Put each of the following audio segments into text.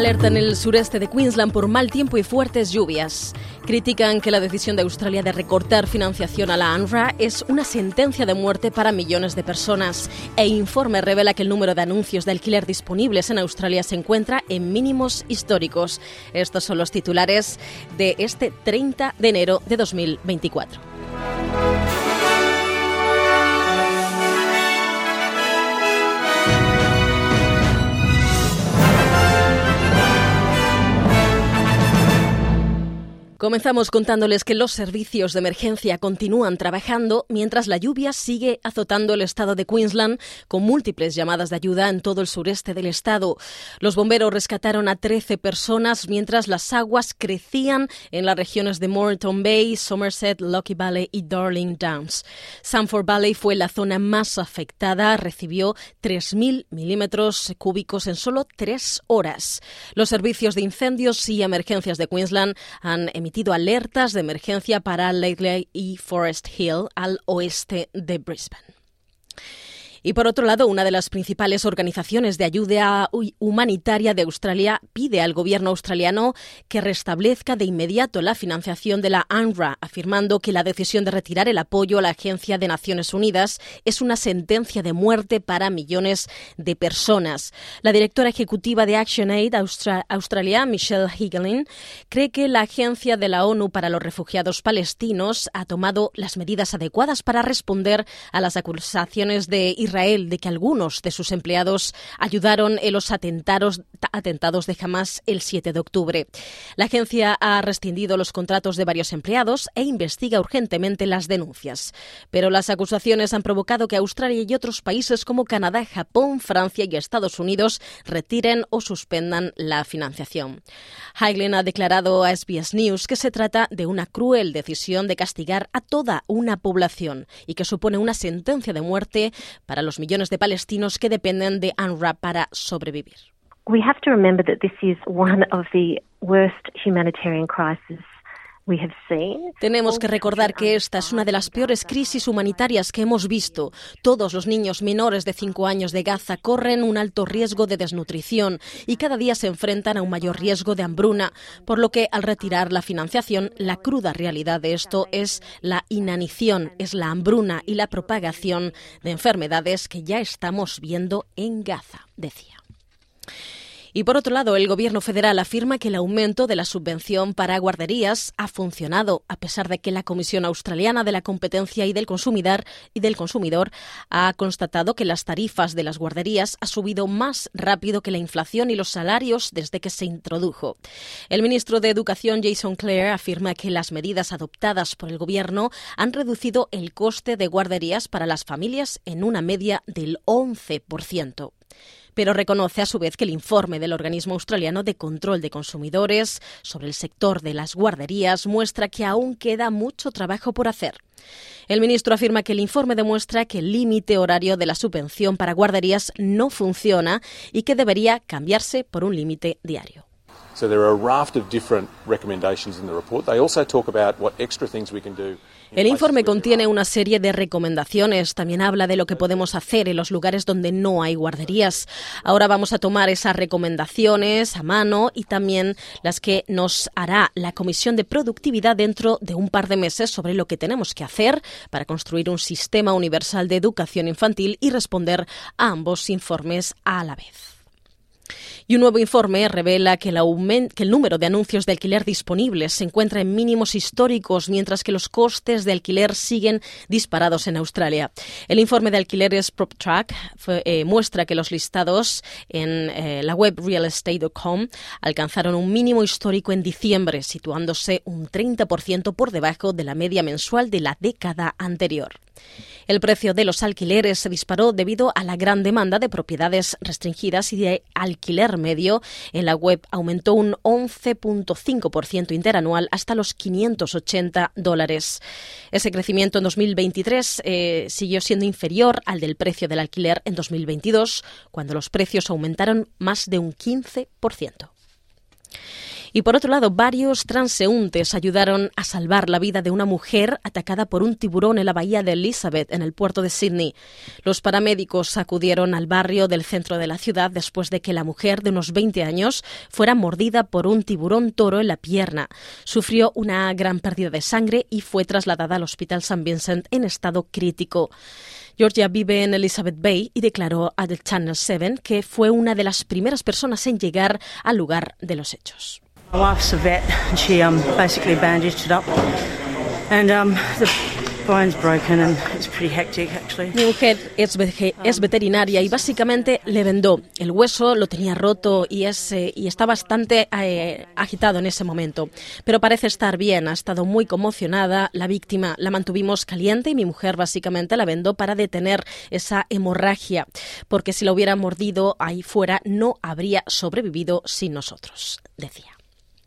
Alerta en el sureste de Queensland por mal tiempo y fuertes lluvias. Critican que la decisión de Australia de recortar financiación a la ANRA es una sentencia de muerte para millones de personas. E informe revela que el número de anuncios de alquiler disponibles en Australia se encuentra en mínimos históricos. Estos son los titulares de este 30 de enero de 2024. Comenzamos contándoles que los servicios de emergencia continúan trabajando mientras la lluvia sigue azotando el estado de Queensland con múltiples llamadas de ayuda en todo el sureste del estado. Los bomberos rescataron a 13 personas mientras las aguas crecían en las regiones de Moreton Bay, Somerset, Lucky Valley y Darling Downs. Sanford Valley fue la zona más afectada, recibió 3.000 milímetros cúbicos en solo tres horas. Los servicios de incendios y emergencias de Queensland han emitido emitido alertas de emergencia para Lately y Forest Hill al oeste de Brisbane. Y por otro lado, una de las principales organizaciones de ayuda humanitaria de Australia pide al gobierno australiano que restablezca de inmediato la financiación de la UNRWA, afirmando que la decisión de retirar el apoyo a la Agencia de Naciones Unidas es una sentencia de muerte para millones de personas. La directora ejecutiva de ActionAid Australia, Michelle Higelin, cree que la Agencia de la ONU para los Refugiados Palestinos ha tomado las medidas adecuadas para responder a las acusaciones de Israel de que algunos de sus empleados ayudaron en los atentados, atentados de Hamas el 7 de octubre. La agencia ha rescindido los contratos de varios empleados e investiga urgentemente las denuncias. Pero las acusaciones han provocado que Australia y otros países como Canadá, Japón, Francia y Estados Unidos retiren o suspendan la financiación. Hagelin ha declarado a SBS News que se trata de una cruel decisión de castigar a toda una población y que supone una sentencia de muerte para los millones de palestinos que dependen de UNRWA para sobrevivir. We have to remember that this is one of the worst humanitarian crises tenemos que recordar que esta es una de las peores crisis humanitarias que hemos visto. Todos los niños menores de 5 años de Gaza corren un alto riesgo de desnutrición y cada día se enfrentan a un mayor riesgo de hambruna, por lo que al retirar la financiación, la cruda realidad de esto es la inanición, es la hambruna y la propagación de enfermedades que ya estamos viendo en Gaza, decía. Y por otro lado, el Gobierno federal afirma que el aumento de la subvención para guarderías ha funcionado, a pesar de que la Comisión Australiana de la Competencia y del Consumidor, y del Consumidor ha constatado que las tarifas de las guarderías ha subido más rápido que la inflación y los salarios desde que se introdujo. El ministro de Educación, Jason Clare, afirma que las medidas adoptadas por el Gobierno han reducido el coste de guarderías para las familias en una media del 11% pero reconoce a su vez que el informe del organismo australiano de control de consumidores sobre el sector de las guarderías muestra que aún queda mucho trabajo por hacer. El ministro afirma que el informe demuestra que el límite horario de la subvención para guarderías no funciona y que debería cambiarse por un límite diario. El informe contiene una serie de recomendaciones. También habla de lo que podemos hacer en los lugares donde no hay guarderías. Ahora vamos a tomar esas recomendaciones a mano y también las que nos hará la Comisión de Productividad dentro de un par de meses sobre lo que tenemos que hacer para construir un sistema universal de educación infantil y responder a ambos informes a la vez. Y un nuevo informe revela que el, número de anuncios de alquiler disponibles se encuentra en mínimos históricos, mientras que los costes de alquiler siguen disparados en Australia. El informe de alquileres PropTrack eh, muestra que los listados en eh, la web realestate.com alcanzaron un mínimo histórico en diciembre, situándose un 30% por debajo de la media mensual de la década anterior. El precio de los alquileres se disparó debido a la gran demanda de propiedades restringidas y de alquiler alquiler medio en la web aumentó un 11.5% interanual hasta los 580 dólares. Ese crecimiento en 2023 eh, siguió siendo inferior al del precio del alquiler en 2022, cuando los precios aumentaron más de un 15%. Y por otro lado, varios transeúntes ayudaron a salvar la vida de una mujer atacada por un tiburón en la bahía de Elizabeth, en el puerto de Sydney. Los paramédicos acudieron al barrio del centro de la ciudad después de que la mujer de unos 20 años fuera mordida por un tiburón toro en la pierna. Sufrió una gran pérdida de sangre y fue trasladada al Hospital St. Vincent en estado crítico. Georgia vive en Elizabeth Bay y declaró a The Channel 7 que fue una de las primeras personas en llegar al lugar de los hechos. My wife's a vet, and she um, basically bandaged it up. And um, the bone's broken, and it's pretty hectic, actually. Mi mujer es, es, veterinaria y básicamente le vendó. El hueso lo tenía roto y, es, eh, y está bastante eh, agitado en ese momento. Pero parece estar bien, ha estado muy conmocionada. La víctima la mantuvimos caliente y mi mujer básicamente la vendó para detener esa hemorragia, porque si la hubiera mordido ahí fuera no habría sobrevivido sin nosotros, decía.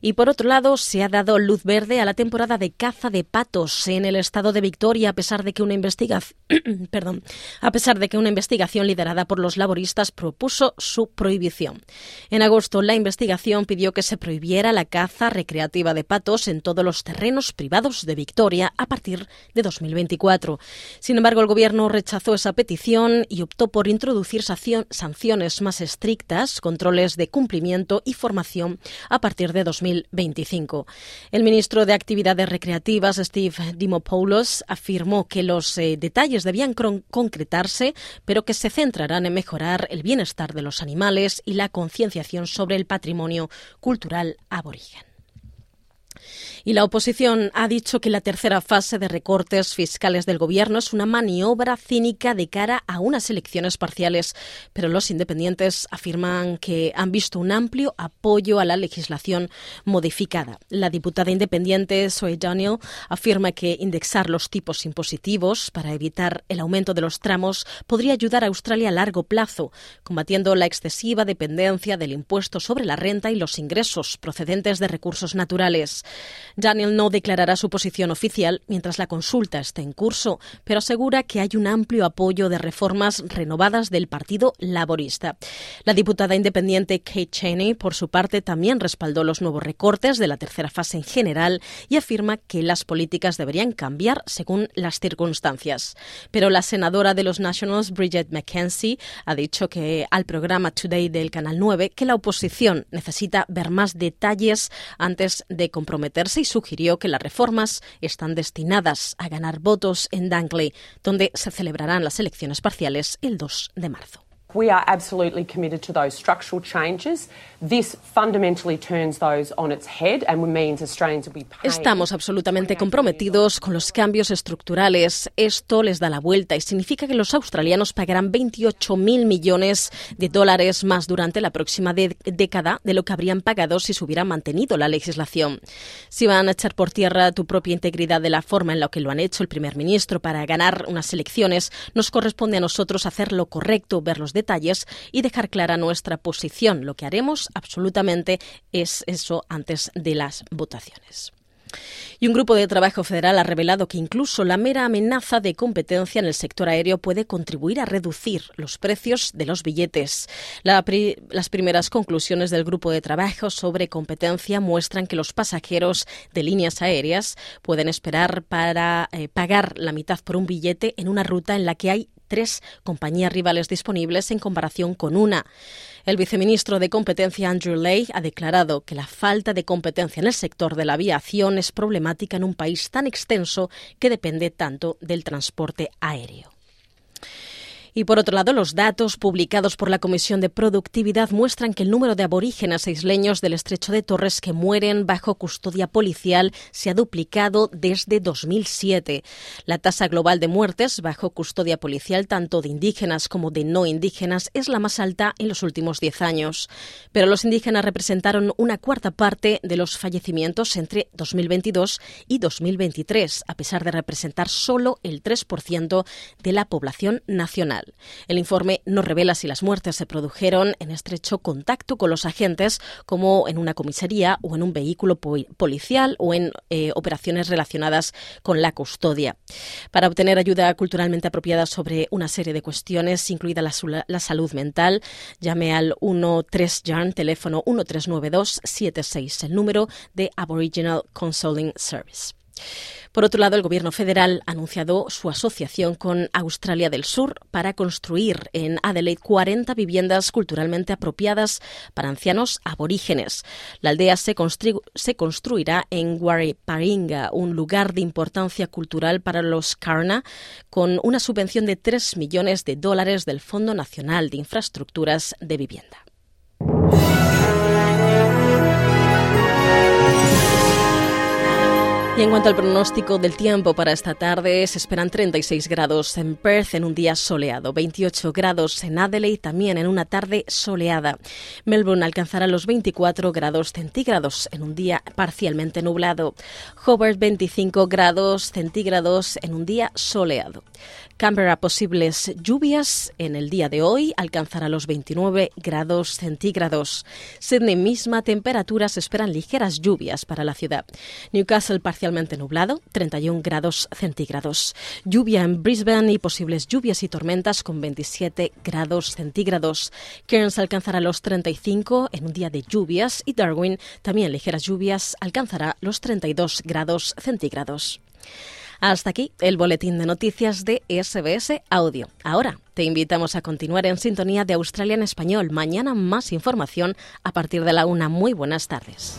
Y por otro lado, se ha dado luz verde a la temporada de caza de patos en el estado de Victoria, a pesar de que una investigación, perdón, a pesar de que una investigación liderada por los laboristas propuso su prohibición. En agosto, la investigación pidió que se prohibiera la caza recreativa de patos en todos los terrenos privados de Victoria a partir de 2024. Sin embargo, el gobierno rechazó esa petición y optó por introducir sanciones más estrictas, controles de cumplimiento y formación a partir de 2024. 2025. El ministro de Actividades Recreativas, Steve Dimopoulos, afirmó que los eh, detalles debían concretarse, pero que se centrarán en mejorar el bienestar de los animales y la concienciación sobre el patrimonio cultural aborigen. Y la oposición ha dicho que la tercera fase de recortes fiscales del Gobierno es una maniobra cínica de cara a unas elecciones parciales, pero los independientes afirman que han visto un amplio apoyo a la legislación modificada. La diputada independiente Zoe Daniel afirma que indexar los tipos impositivos para evitar el aumento de los tramos podría ayudar a Australia a largo plazo, combatiendo la excesiva dependencia del impuesto sobre la renta y los ingresos procedentes de recursos naturales. Daniel no declarará su posición oficial mientras la consulta esté en curso, pero asegura que hay un amplio apoyo de reformas renovadas del Partido Laborista. La diputada independiente Kate Cheney, por su parte, también respaldó los nuevos recortes de la tercera fase en general y afirma que las políticas deberían cambiar según las circunstancias. Pero la senadora de los Nationals, Bridget McKenzie, ha dicho que al programa Today del Canal 9 que la oposición necesita ver más detalles antes de comprometerse y sugirió que las reformas están destinadas a ganar votos en Dunkley, donde se celebrarán las elecciones parciales el 2 de marzo. We are absolutely committed to those structural changes. This fundamentally turns those on its head and means Australians will be paying. Estamos absolutamente comprometidos con los cambios estructurales. Esto les da la vuelta y significa que los australianos pagarán 28.000 millones de dólares más durante la próxima década de lo que habrían pagado si se hubiera mantenido la legislación. Si van a echar por tierra tu propia integridad de la forma en la que lo han hecho el primer ministro para ganar unas elecciones, nos corresponde a nosotros hacer lo correcto, ver los detalles y dejar clara nuestra posición. Lo que haremos absolutamente es eso antes de las votaciones. Y un grupo de trabajo federal ha revelado que incluso la mera amenaza de competencia en el sector aéreo puede contribuir a reducir los precios de los billetes. las primeras conclusiones del grupo de trabajo sobre competencia muestran que los pasajeros de líneas aéreas pueden esperar para eh, pagar la mitad por un billete en una ruta en la que hay tres compañías rivales disponibles en comparación con una. El viceministro de Competencia Andrew Lay ha declarado que la falta de competencia en el sector de la aviación es problemática en un país tan extenso que depende tanto del transporte aéreo. Y por otro lado, los datos publicados por la Comisión de Productividad muestran que el número de aborígenes isleños del estrecho de Torres que mueren bajo custodia policial se ha duplicado desde 2007. La tasa global de muertes bajo custodia policial, tanto de indígenas como de no indígenas, es la más alta en los últimos diez años. Pero los indígenas representaron una cuarta parte de los fallecimientos entre 2022 y 2023, a pesar de representar solo el 3% de la población nacional. El informe no revela si las muertes se produjeron en estrecho contacto con los agentes, como en una comisaría o en un vehículo policial o en eh, operaciones relacionadas con la custodia. Para obtener ayuda culturalmente apropiada sobre una serie de cuestiones, incluida la, salud mental, llame al 13 Yarn, teléfono 1392 76, el número de Aboriginal Consoling Service. Por otro lado, el Gobierno federal ha anunciado su asociación con Australia del Sur para construir en Adelaide 40 viviendas culturalmente apropiadas para ancianos aborígenes. La aldea se, construirá en Paringa, un lugar de importancia cultural para los Karna, con una subvención de 3 millones de dólares del Fondo Nacional de Infraestructuras de Vivienda. Y en cuanto al pronóstico del tiempo para esta tarde, se esperan 36 grados en Perth en un día soleado, 28 grados en Adelaide también en una tarde soleada. Melbourne alcanzará los 24 grados centígrados en un día parcialmente nublado. Hobart 25 grados centígrados en un día soleado. Canberra posibles lluvias en el día de hoy alcanzará los 29 grados centígrados. Sydney misma temperatura se esperan ligeras lluvias para la ciudad. Newcastle nublado, 31 grados centígrados. Lluvia en Brisbane y posibles lluvias y tormentas con 27 grados centígrados. Cairns alcanzará los 35 en un día de lluvias y Darwin también ligeras lluvias alcanzará los 32 grados centígrados. Hasta aquí el boletín de noticias de SBS Audio. Ahora te invitamos a continuar en sintonía de Australia en español. Mañana más información a partir de la una. Muy buenas tardes.